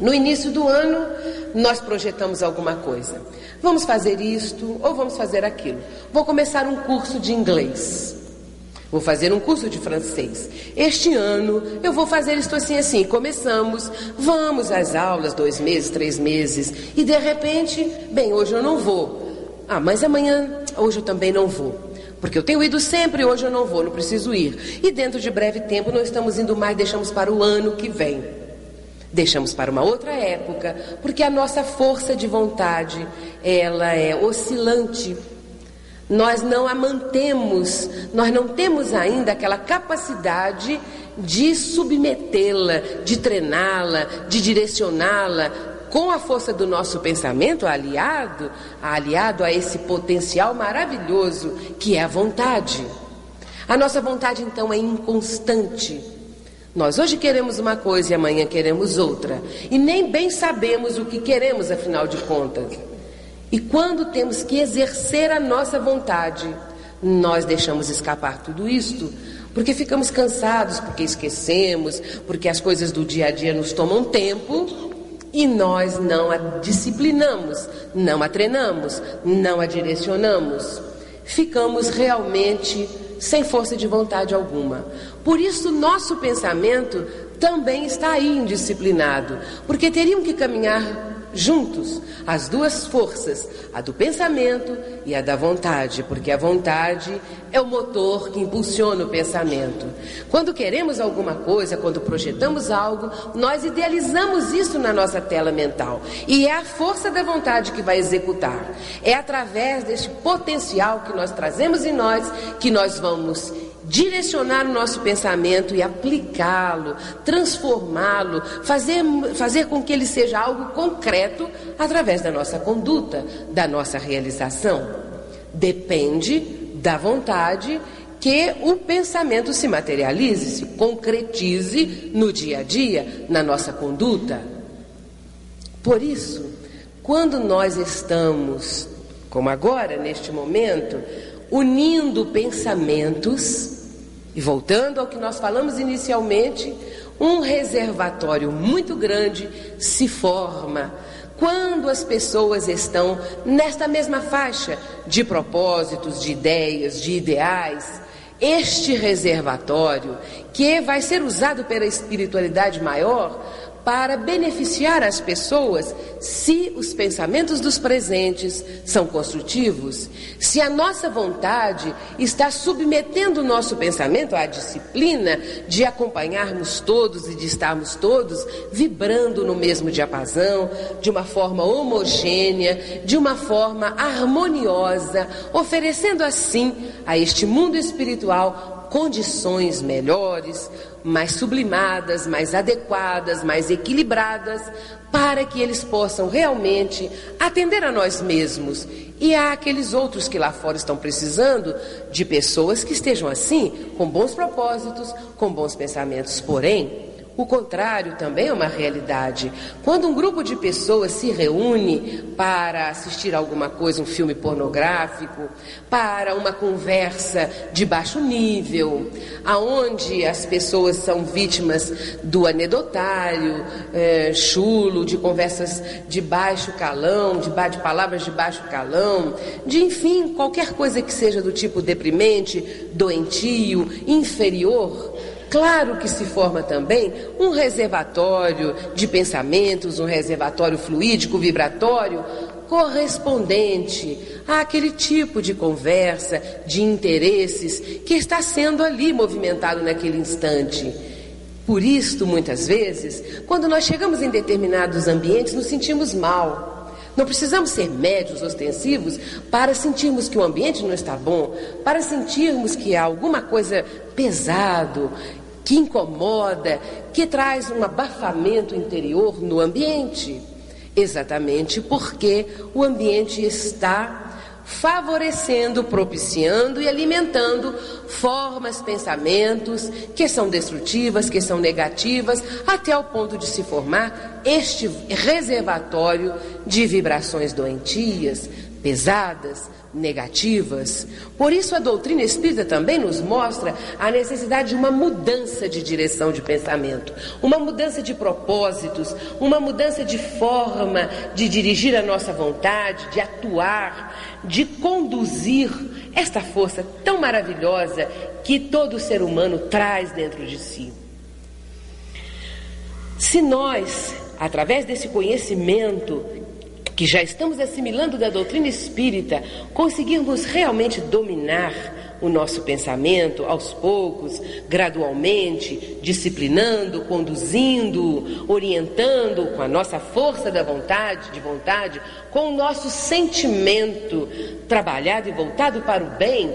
No início do ano, nós projetamos alguma coisa. Vamos fazer isto ou vamos fazer aquilo. Vou começar um curso de inglês. Vou fazer um curso de francês. Este ano eu vou fazer isto assim assim. Começamos, vamos às aulas, dois meses, três meses, e de repente, bem, hoje eu não vou. Ah, mas amanhã, hoje eu também não vou. Porque eu tenho ido sempre, hoje eu não vou, não preciso ir. E dentro de breve tempo nós estamos indo mais, deixamos para o ano que vem. Deixamos para uma outra época, porque a nossa força de vontade, ela é oscilante. Nós não a mantemos, nós não temos ainda aquela capacidade de submetê-la, de treiná-la, de direcioná-la com a força do nosso pensamento, aliado, aliado a esse potencial maravilhoso que é a vontade. A nossa vontade então é inconstante. Nós hoje queremos uma coisa e amanhã queremos outra. E nem bem sabemos o que queremos, afinal de contas. E quando temos que exercer a nossa vontade, nós deixamos escapar tudo isto, porque ficamos cansados, porque esquecemos, porque as coisas do dia a dia nos tomam tempo e nós não a disciplinamos, não a treinamos, não a direcionamos. Ficamos realmente sem força de vontade alguma. Por isso, nosso pensamento também está aí indisciplinado, porque teriam que caminhar juntos as duas forças, a do pensamento e a da vontade, porque a vontade é o motor que impulsiona o pensamento. Quando queremos alguma coisa, quando projetamos algo, nós idealizamos isso na nossa tela mental. E é a força da vontade que vai executar. É através deste potencial que nós trazemos em nós que nós vamos direcionar o nosso pensamento e aplicá-lo, transformá-lo, fazer, fazer com que ele seja algo concreto através da nossa conduta, da nossa realização. Depende da vontade que o pensamento se materialize, se concretize no dia a dia, na nossa conduta. Por isso, quando nós estamos, como agora, neste momento, unindo pensamentos, e voltando ao que nós falamos inicialmente, um reservatório muito grande se forma quando as pessoas estão nesta mesma faixa de propósitos, de ideias, de ideais. Este reservatório, que vai ser usado pela espiritualidade maior para beneficiar as pessoas se os pensamentos dos presentes são construtivos, se a nossa vontade está submetendo o nosso pensamento à disciplina de acompanharmos todos e de estarmos todos vibrando no mesmo diapasão, de uma forma homogênea, de uma forma harmoniosa, oferecendo assim a este mundo espiritual condições melhores, mais sublimadas, mais adequadas, mais equilibradas, para que eles possam realmente atender a nós mesmos e a aqueles outros que lá fora estão precisando de pessoas que estejam assim, com bons propósitos, com bons pensamentos. Porém, o contrário também é uma realidade. Quando um grupo de pessoas se reúne para assistir alguma coisa, um filme pornográfico, para uma conversa de baixo nível, aonde as pessoas são vítimas do anedotário, é, chulo, de conversas de baixo calão, de, de palavras de baixo calão, de enfim, qualquer coisa que seja do tipo deprimente, doentio, inferior, Claro que se forma também um reservatório de pensamentos, um reservatório fluídico, vibratório, correspondente àquele tipo de conversa, de interesses que está sendo ali movimentado naquele instante. Por isto, muitas vezes, quando nós chegamos em determinados ambientes, nos sentimos mal. Não precisamos ser médios ostensivos para sentirmos que o ambiente não está bom, para sentirmos que há alguma coisa pesado, que incomoda, que traz um abafamento interior no ambiente. Exatamente porque o ambiente está favorecendo, propiciando e alimentando formas, pensamentos que são destrutivas, que são negativas, até o ponto de se formar este reservatório de vibrações doentias, pesadas, negativas. Por isso, a doutrina espírita também nos mostra a necessidade de uma mudança de direção de pensamento, uma mudança de propósitos, uma mudança de forma de dirigir a nossa vontade, de atuar, de conduzir esta força tão maravilhosa que todo ser humano traz dentro de si. Se nós, através desse conhecimento que já estamos assimilando da doutrina espírita, conseguirmos realmente dominar o nosso pensamento aos poucos, gradualmente, disciplinando, conduzindo, orientando com a nossa força da vontade, de vontade, com o nosso sentimento trabalhado e voltado para o bem,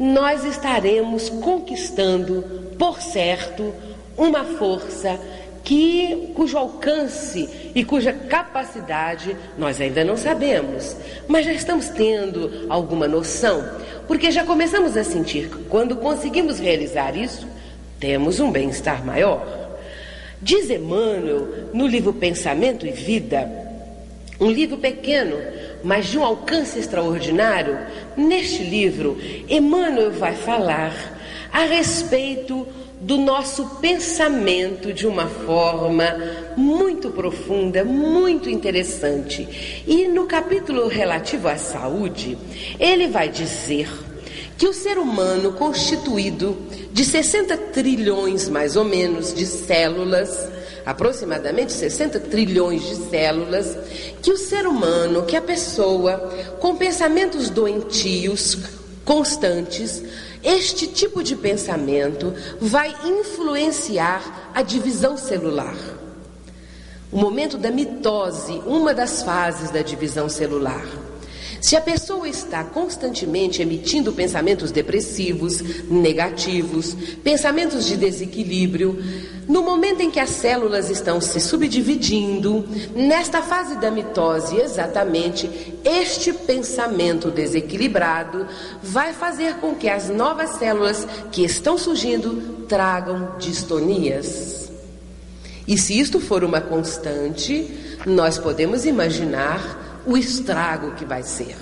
nós estaremos conquistando, por certo, uma força que cujo alcance e cuja capacidade nós ainda não sabemos, mas já estamos tendo alguma noção, porque já começamos a sentir que quando conseguimos realizar isso, temos um bem-estar maior. Diz Emmanuel no livro Pensamento e Vida, um livro pequeno, mas de um alcance extraordinário, neste livro, Emmanuel vai falar a respeito do nosso pensamento de uma forma muito profunda, muito interessante. E no capítulo relativo à saúde, ele vai dizer que o ser humano, constituído de 60 trilhões mais ou menos de células, aproximadamente 60 trilhões de células, que o ser humano, que a pessoa, com pensamentos doentios, constantes, este tipo de pensamento vai influenciar a divisão celular. O momento da mitose, uma das fases da divisão celular. Se a pessoa está constantemente emitindo pensamentos depressivos, negativos, pensamentos de desequilíbrio, no momento em que as células estão se subdividindo, nesta fase da mitose, exatamente, este pensamento desequilibrado vai fazer com que as novas células que estão surgindo tragam distonias. E se isto for uma constante, nós podemos imaginar o estrago que vai ser.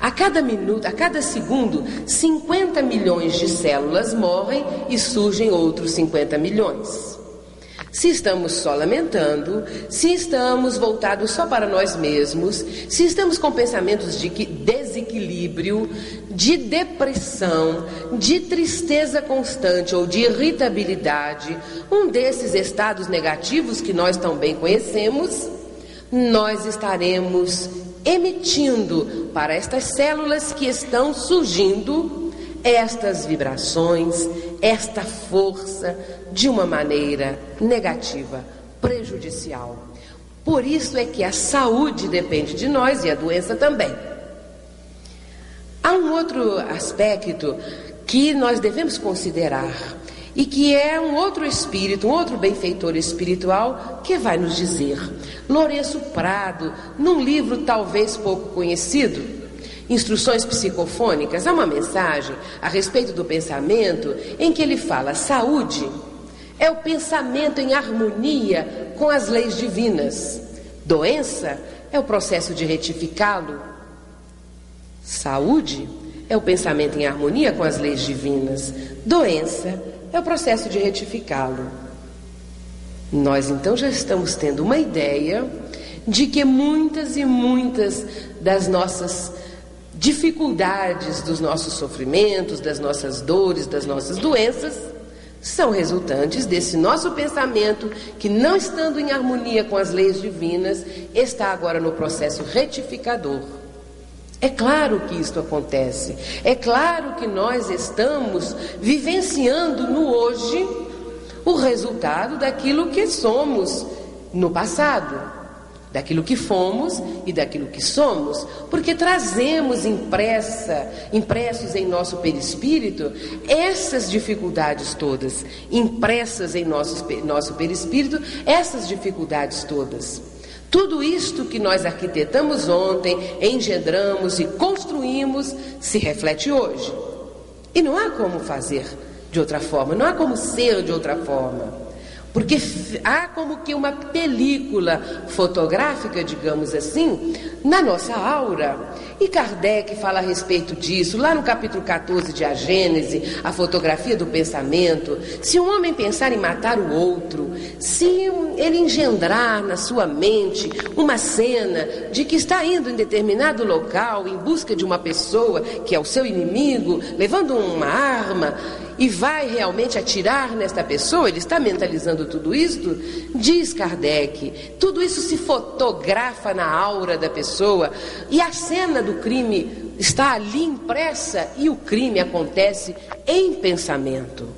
A cada minuto, a cada segundo, 50 milhões de células morrem e surgem outros 50 milhões. Se estamos só lamentando, se estamos voltados só para nós mesmos, se estamos com pensamentos de desequilíbrio, de depressão, de tristeza constante ou de irritabilidade, um desses estados negativos que nós tão bem conhecemos, nós estaremos emitindo para estas células que estão surgindo estas vibrações, esta força de uma maneira negativa, prejudicial. Por isso é que a saúde depende de nós e a doença também. Há um outro aspecto que nós devemos considerar e que é um outro espírito, um outro benfeitor espiritual que vai nos dizer. Lourenço Prado, num livro talvez pouco conhecido, Instruções Psicofônicas, há uma mensagem a respeito do pensamento em que ele fala: saúde é o pensamento em harmonia com as leis divinas. Doença é o processo de retificá-lo. Saúde é o pensamento em harmonia com as leis divinas. Doença o processo de retificá-lo. Nós então já estamos tendo uma ideia de que muitas e muitas das nossas dificuldades, dos nossos sofrimentos, das nossas dores, das nossas doenças, são resultantes desse nosso pensamento que, não estando em harmonia com as leis divinas, está agora no processo retificador. É claro que isto acontece. É claro que nós estamos vivenciando no hoje o resultado daquilo que somos no passado, daquilo que fomos e daquilo que somos, porque trazemos impressa, impressos em nosso perispírito essas dificuldades todas, impressas em nosso, nosso perispírito essas dificuldades todas. Tudo isto que nós arquitetamos ontem, engendramos e construímos, se reflete hoje. E não há como fazer de outra forma, não há como ser de outra forma. Porque há como que uma película fotográfica, digamos assim, na nossa aura. E Kardec fala a respeito disso, lá no capítulo 14 de A Gênese, a fotografia do pensamento. Se um homem pensar em matar o outro, se ele engendrar na sua mente uma cena de que está indo em determinado local em busca de uma pessoa que é o seu inimigo, levando uma arma, e vai realmente atirar nesta pessoa, ele está mentalizando tudo isso? Diz Kardec, tudo isso se fotografa na aura da pessoa e a cena do crime está ali impressa e o crime acontece em pensamento.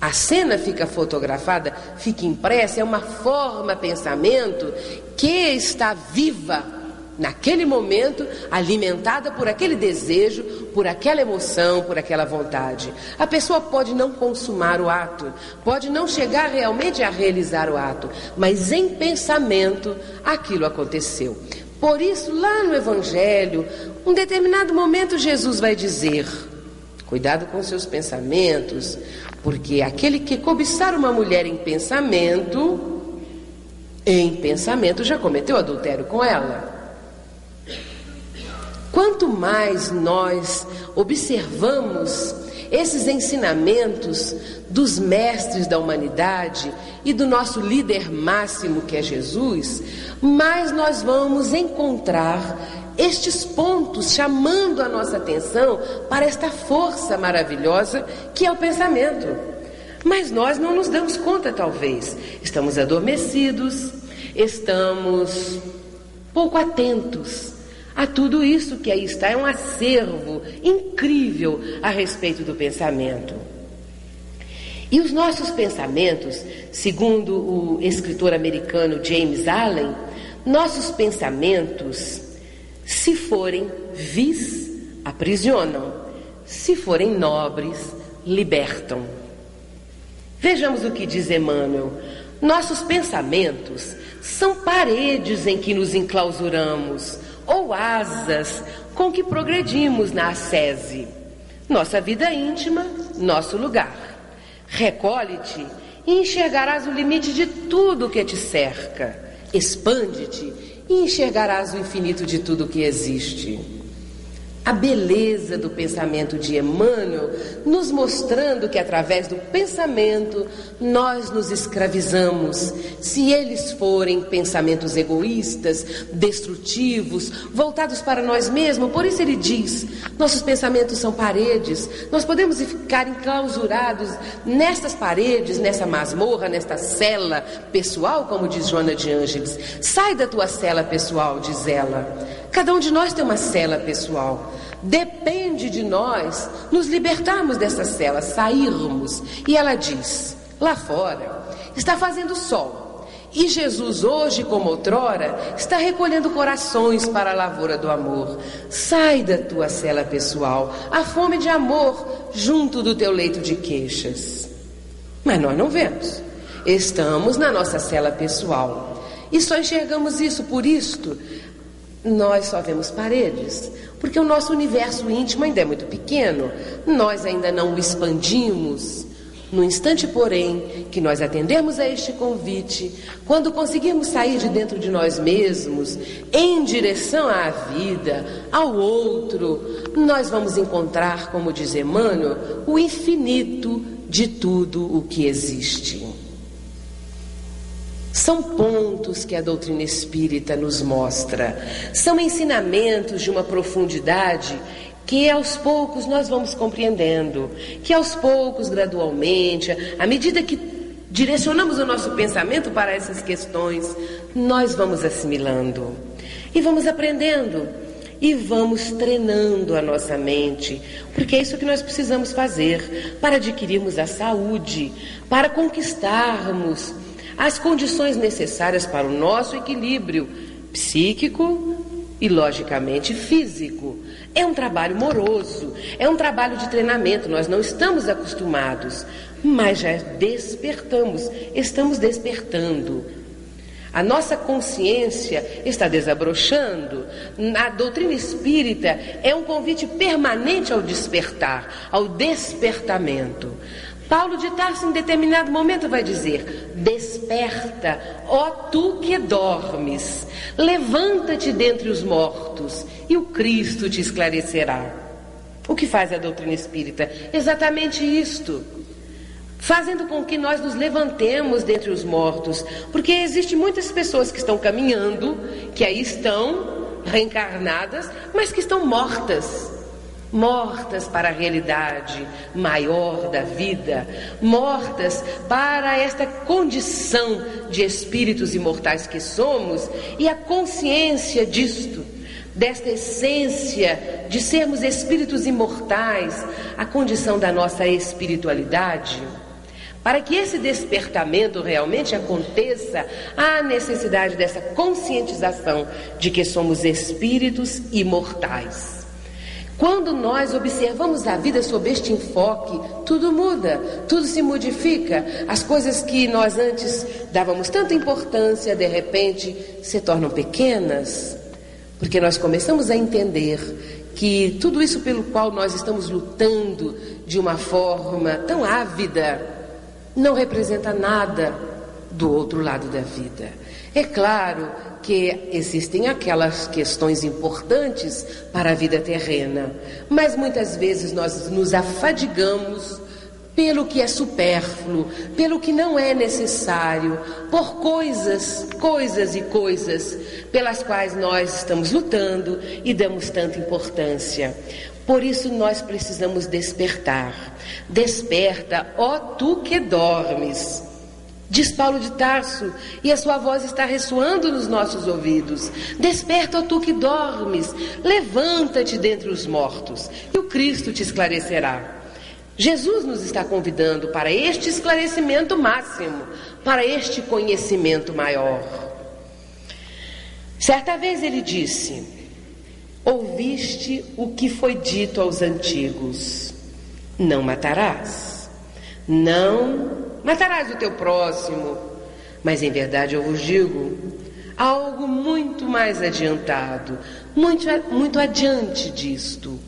A cena fica fotografada, fica impressa, é uma forma pensamento que está viva naquele momento, alimentada por aquele desejo, por aquela emoção, por aquela vontade. A pessoa pode não consumar o ato, pode não chegar realmente a realizar o ato, mas em pensamento aquilo aconteceu. Por isso, lá no Evangelho, um determinado momento, Jesus vai dizer: cuidado com seus pensamentos, porque aquele que cobiçar uma mulher em pensamento, em pensamento já cometeu adultério com ela. Quanto mais nós observamos esses ensinamentos dos mestres da humanidade e do nosso líder máximo que é Jesus, mais nós vamos encontrar estes pontos chamando a nossa atenção para esta força maravilhosa que é o pensamento. Mas nós não nos damos conta, talvez. Estamos adormecidos, estamos pouco atentos a tudo isso que aí está. É um acervo incrível a respeito do pensamento. E os nossos pensamentos, segundo o escritor americano James Allen, nossos pensamentos, se forem vis, aprisionam. Se forem nobres, libertam. Vejamos o que diz Emmanuel. Nossos pensamentos são paredes em que nos enclausuramos, ou asas com que progredimos na ascese. Nossa vida íntima, nosso lugar. Recolhe-te e enxergarás o limite de tudo que te cerca. Expande-te e enxergarás o infinito de tudo que existe a beleza do pensamento de Emmanuel, nos mostrando que através do pensamento nós nos escravizamos. Se eles forem pensamentos egoístas, destrutivos, voltados para nós mesmos, por isso ele diz: nossos pensamentos são paredes, nós podemos ficar enclausurados nestas paredes, nessa masmorra, nesta cela pessoal, como diz Joana de Ângeles. Sai da tua cela pessoal, diz ela. Cada um de nós tem uma cela pessoal. Depende de nós nos libertarmos dessa cela, sairmos. E ela diz: lá fora está fazendo sol. E Jesus, hoje como outrora, está recolhendo corações para a lavoura do amor. Sai da tua cela pessoal, a fome de amor junto do teu leito de queixas. Mas nós não vemos. Estamos na nossa cela pessoal. E só enxergamos isso por isto nós só vemos paredes, porque o nosso universo íntimo ainda é muito pequeno, nós ainda não o expandimos. No instante, porém, que nós atendemos a este convite, quando conseguirmos sair de dentro de nós mesmos, em direção à vida, ao outro, nós vamos encontrar, como diz Emmanuel, o infinito de tudo o que existe. São pontos que a doutrina espírita nos mostra, são ensinamentos de uma profundidade que aos poucos nós vamos compreendendo, que aos poucos, gradualmente, à medida que direcionamos o nosso pensamento para essas questões, nós vamos assimilando. E vamos aprendendo e vamos treinando a nossa mente, porque é isso que nós precisamos fazer para adquirirmos a saúde, para conquistarmos as condições necessárias para o nosso equilíbrio psíquico e, logicamente, físico. É um trabalho moroso, é um trabalho de treinamento, nós não estamos acostumados, mas já despertamos, estamos despertando. A nossa consciência está desabrochando. A doutrina espírita é um convite permanente ao despertar, ao despertamento. Paulo de Tarso, em determinado momento, vai dizer: Desperta, ó tu que dormes, levanta-te dentre os mortos, e o Cristo te esclarecerá. O que faz a doutrina espírita? Exatamente isto. Fazendo com que nós nos levantemos dentre os mortos, porque existem muitas pessoas que estão caminhando, que aí estão reencarnadas, mas que estão mortas mortas para a realidade maior da vida, mortas para esta condição de espíritos imortais que somos e a consciência disto, desta essência de sermos espíritos imortais, a condição da nossa espiritualidade. Para que esse despertamento realmente aconteça, há necessidade dessa conscientização de que somos espíritos imortais. Quando nós observamos a vida sob este enfoque, tudo muda, tudo se modifica. As coisas que nós antes dávamos tanta importância, de repente se tornam pequenas, porque nós começamos a entender que tudo isso pelo qual nós estamos lutando de uma forma tão ávida não representa nada do outro lado da vida. É claro que existem aquelas questões importantes para a vida terrena, mas muitas vezes nós nos afadigamos pelo que é supérfluo, pelo que não é necessário, por coisas, coisas e coisas pelas quais nós estamos lutando e damos tanta importância. Por isso nós precisamos despertar. Desperta, ó tu que dormes. Diz Paulo de Tarso, e a sua voz está ressoando nos nossos ouvidos. Desperta, ó tu que dormes, levanta-te dentre os mortos, e o Cristo te esclarecerá. Jesus nos está convidando para este esclarecimento máximo, para este conhecimento maior. Certa vez ele disse: Ouviste o que foi dito aos antigos: Não matarás. Não matarás o teu próximo. Mas em verdade eu vos digo algo muito mais adiantado, muito, muito adiante disto.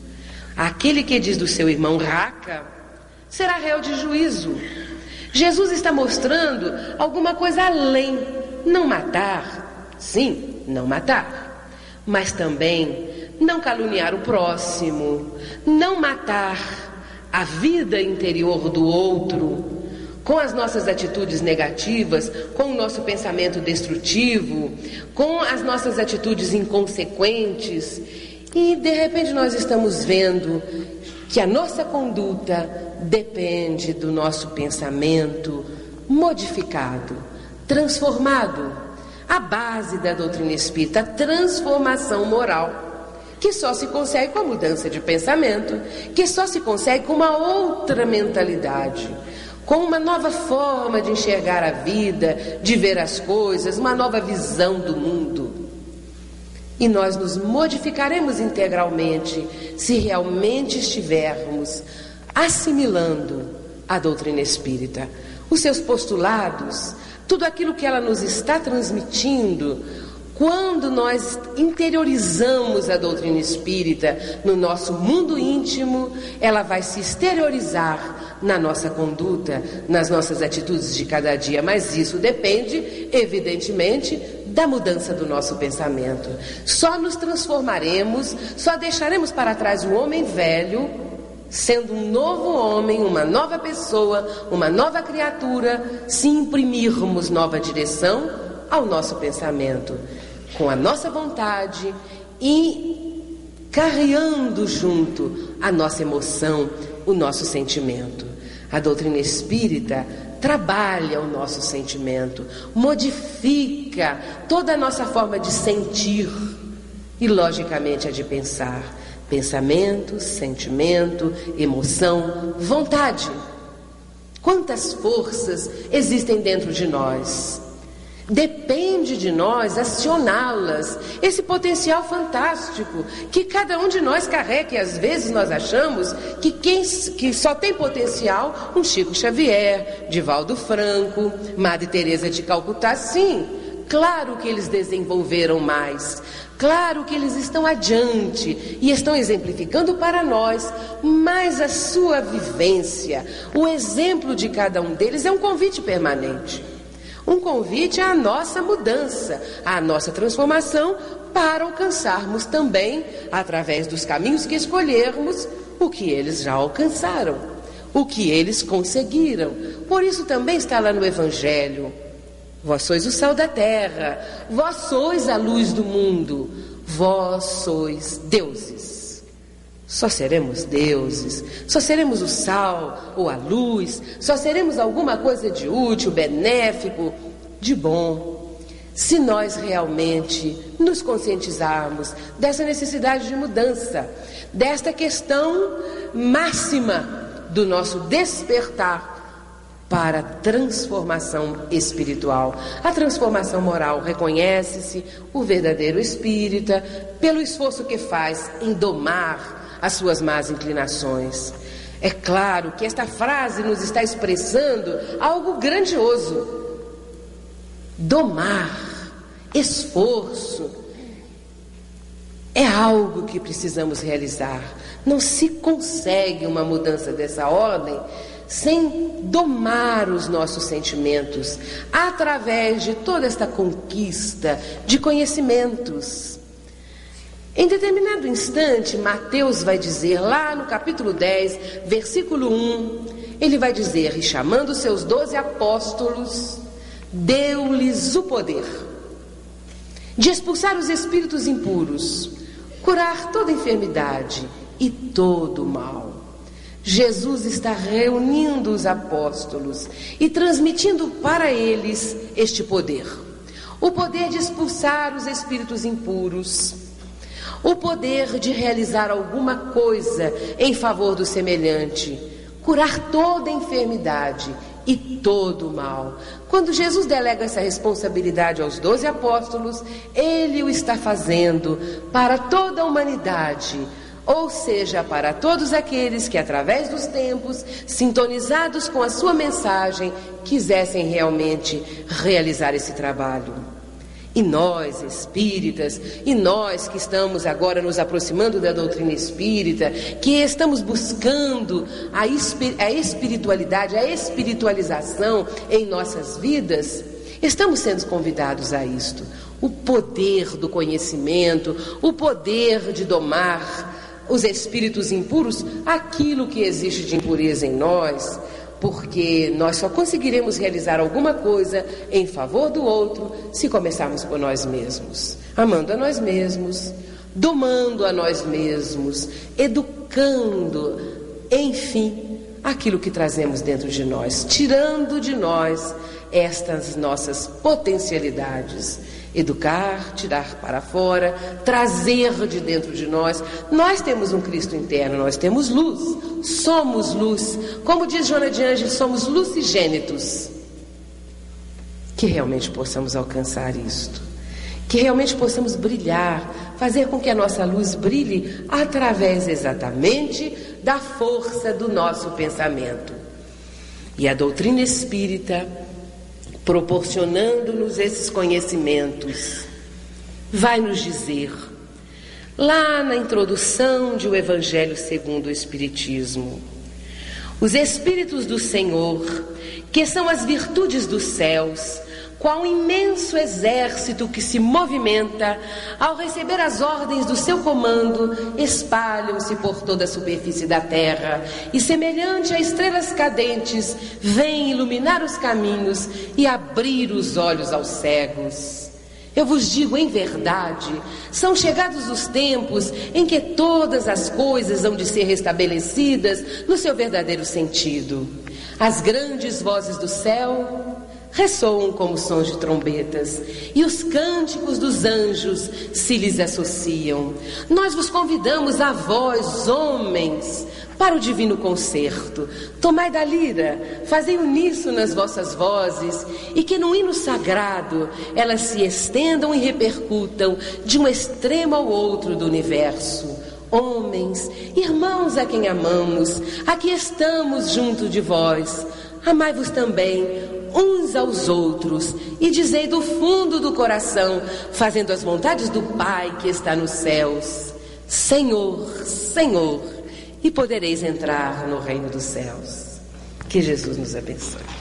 Aquele que diz do seu irmão raca será réu de juízo. Jesus está mostrando alguma coisa além. Não matar, sim, não matar, mas também não caluniar o próximo, não matar a vida interior do outro com as nossas atitudes negativas, com o nosso pensamento destrutivo, com as nossas atitudes inconsequentes. E de repente nós estamos vendo que a nossa conduta depende do nosso pensamento modificado, transformado. A base da doutrina espírita, a transformação moral que só se consegue com a mudança de pensamento, que só se consegue com uma outra mentalidade, com uma nova forma de enxergar a vida, de ver as coisas, uma nova visão do mundo. E nós nos modificaremos integralmente se realmente estivermos assimilando a doutrina espírita, os seus postulados, tudo aquilo que ela nos está transmitindo, quando nós interiorizamos a doutrina espírita no nosso mundo íntimo, ela vai se exteriorizar na nossa conduta, nas nossas atitudes de cada dia. Mas isso depende, evidentemente, da mudança do nosso pensamento. Só nos transformaremos, só deixaremos para trás o homem velho, sendo um novo homem, uma nova pessoa, uma nova criatura, se imprimirmos nova direção ao nosso pensamento com a nossa vontade e carreando junto a nossa emoção, o nosso sentimento. A doutrina espírita trabalha o nosso sentimento, modifica toda a nossa forma de sentir e, logicamente, a de pensar. Pensamento, sentimento, emoção, vontade. Quantas forças existem dentro de nis? Depende de nós acioná-las, esse potencial fantástico que cada um de nós carrega, e às vezes nós achamos que quem que só tem potencial, um Chico Xavier, Divaldo Franco, Madre Teresa de Calcutá, sim, claro que eles desenvolveram mais, claro que eles estão adiante e estão exemplificando para nós, mas a sua vivência, o exemplo de cada um deles é um convite permanente um convite à nossa mudança, à nossa transformação, para alcançarmos também, através dos caminhos que escolhermos, o que eles já alcançaram, o que eles conseguiram. Por isso também está lá no Evangelho. Vós sois o sal da terra, vós sois a luz do mundo, vós sois deuses. Só seremos deuses, só seremos o sal ou a luz, só seremos alguma coisa de útil, benéfico, de bom, se nós realmente nos conscientizarmos dessa necessidade de mudança, desta questão máxima do nosso despertar para a transformação espiritual. A transformação moral reconhece-se o verdadeiro espírita pelo esforço que faz em domar as suas más inclinações. É claro que esta frase nos está expressando algo grandioso. Domar, esforço, é algo que precisamos realizar. Não se consegue uma mudança dessa ordem sem domar os nossos sentimentos através de toda esta conquista de conhecimentos. Em determinado instante, Mateus vai dizer, lá no capítulo 10, versículo 1, ele vai dizer: E chamando seus doze apóstolos, deu-lhes o poder de expulsar os espíritos impuros, curar toda enfermidade e todo mal. Jesus está reunindo os apóstolos e transmitindo para eles este poder: o poder de expulsar os espíritos impuros o poder de realizar alguma coisa em favor do semelhante, curar toda enfermidade e todo mal. Quando Jesus delega essa responsabilidade aos doze apóstolos, ele o está fazendo para toda a humanidade ou seja, para todos aqueles que, através dos tempos, sintonizados com a sua mensagem, quisessem realmente realizar esse trabalho. E nós, espíritas, e nós que estamos agora nos aproximando da doutrina espírita, que estamos buscando a, a espiritualidade, a espiritualização em nossas vidas, estamos sendo convidados a isto. O poder do conhecimento, o poder de domar os espíritos impuros, aquilo que existe de impureza em nós, porque nós só conseguiremos realizar alguma coisa em favor do outro se começarmos por nós mesmos, amando a nós mesmos, domando a nós mesmos, educando, enfim, aquilo que trazemos dentro de nós, tirando de nós estas nossas potencialidades educar, tirar para fora, trazer de dentro de nós. Nós temos um Cristo interno, nós temos luz, somos luz. Como diz Joana de Anjos, somos lucigênitos. Que realmente possamos alcançar isto. Que realmente possamos brilhar, fazer com que a nossa luz brilhe através exatamente da força do nosso pensamento. E a doutrina espírita proporcionando-nos esses conhecimentos, vai nos dizer, lá na introdução de O Evangelho segundo o Espiritismo, os Espíritos do Senhor, que são as virtudes dos céus, qual imenso exército que se movimenta ao receber as ordens do seu comando, espalham-se por toda a superfície da terra e, semelhante a estrelas cadentes, vêm iluminar os caminhos e abrir os olhos aos cegos. Eu vos digo em verdade, são chegados os tempos em que todas as coisas hão de ser restabelecidas no seu verdadeiro sentido. As grandes vozes do céu ressoam como sons de trombetas, e os cânticos dos anjos se lhes associam. Nós vos convidamos a vós, homens, para o divino concerto. Tomai da lira, fazei uníssono nas vossas vozes, e que no hino sagrado elas se estendam e repercutam de um extremo ao outro do universo. Homens, irmãos a quem amamos, aqui estamos junto de vós. Amai-vos também uns aos outros e dizei do fundo do coração, fazendo as vontades do Pai que está nos céus: Senhor, Senhor, e podereis entrar no reino dos céus. Que Jesus nos abençoe.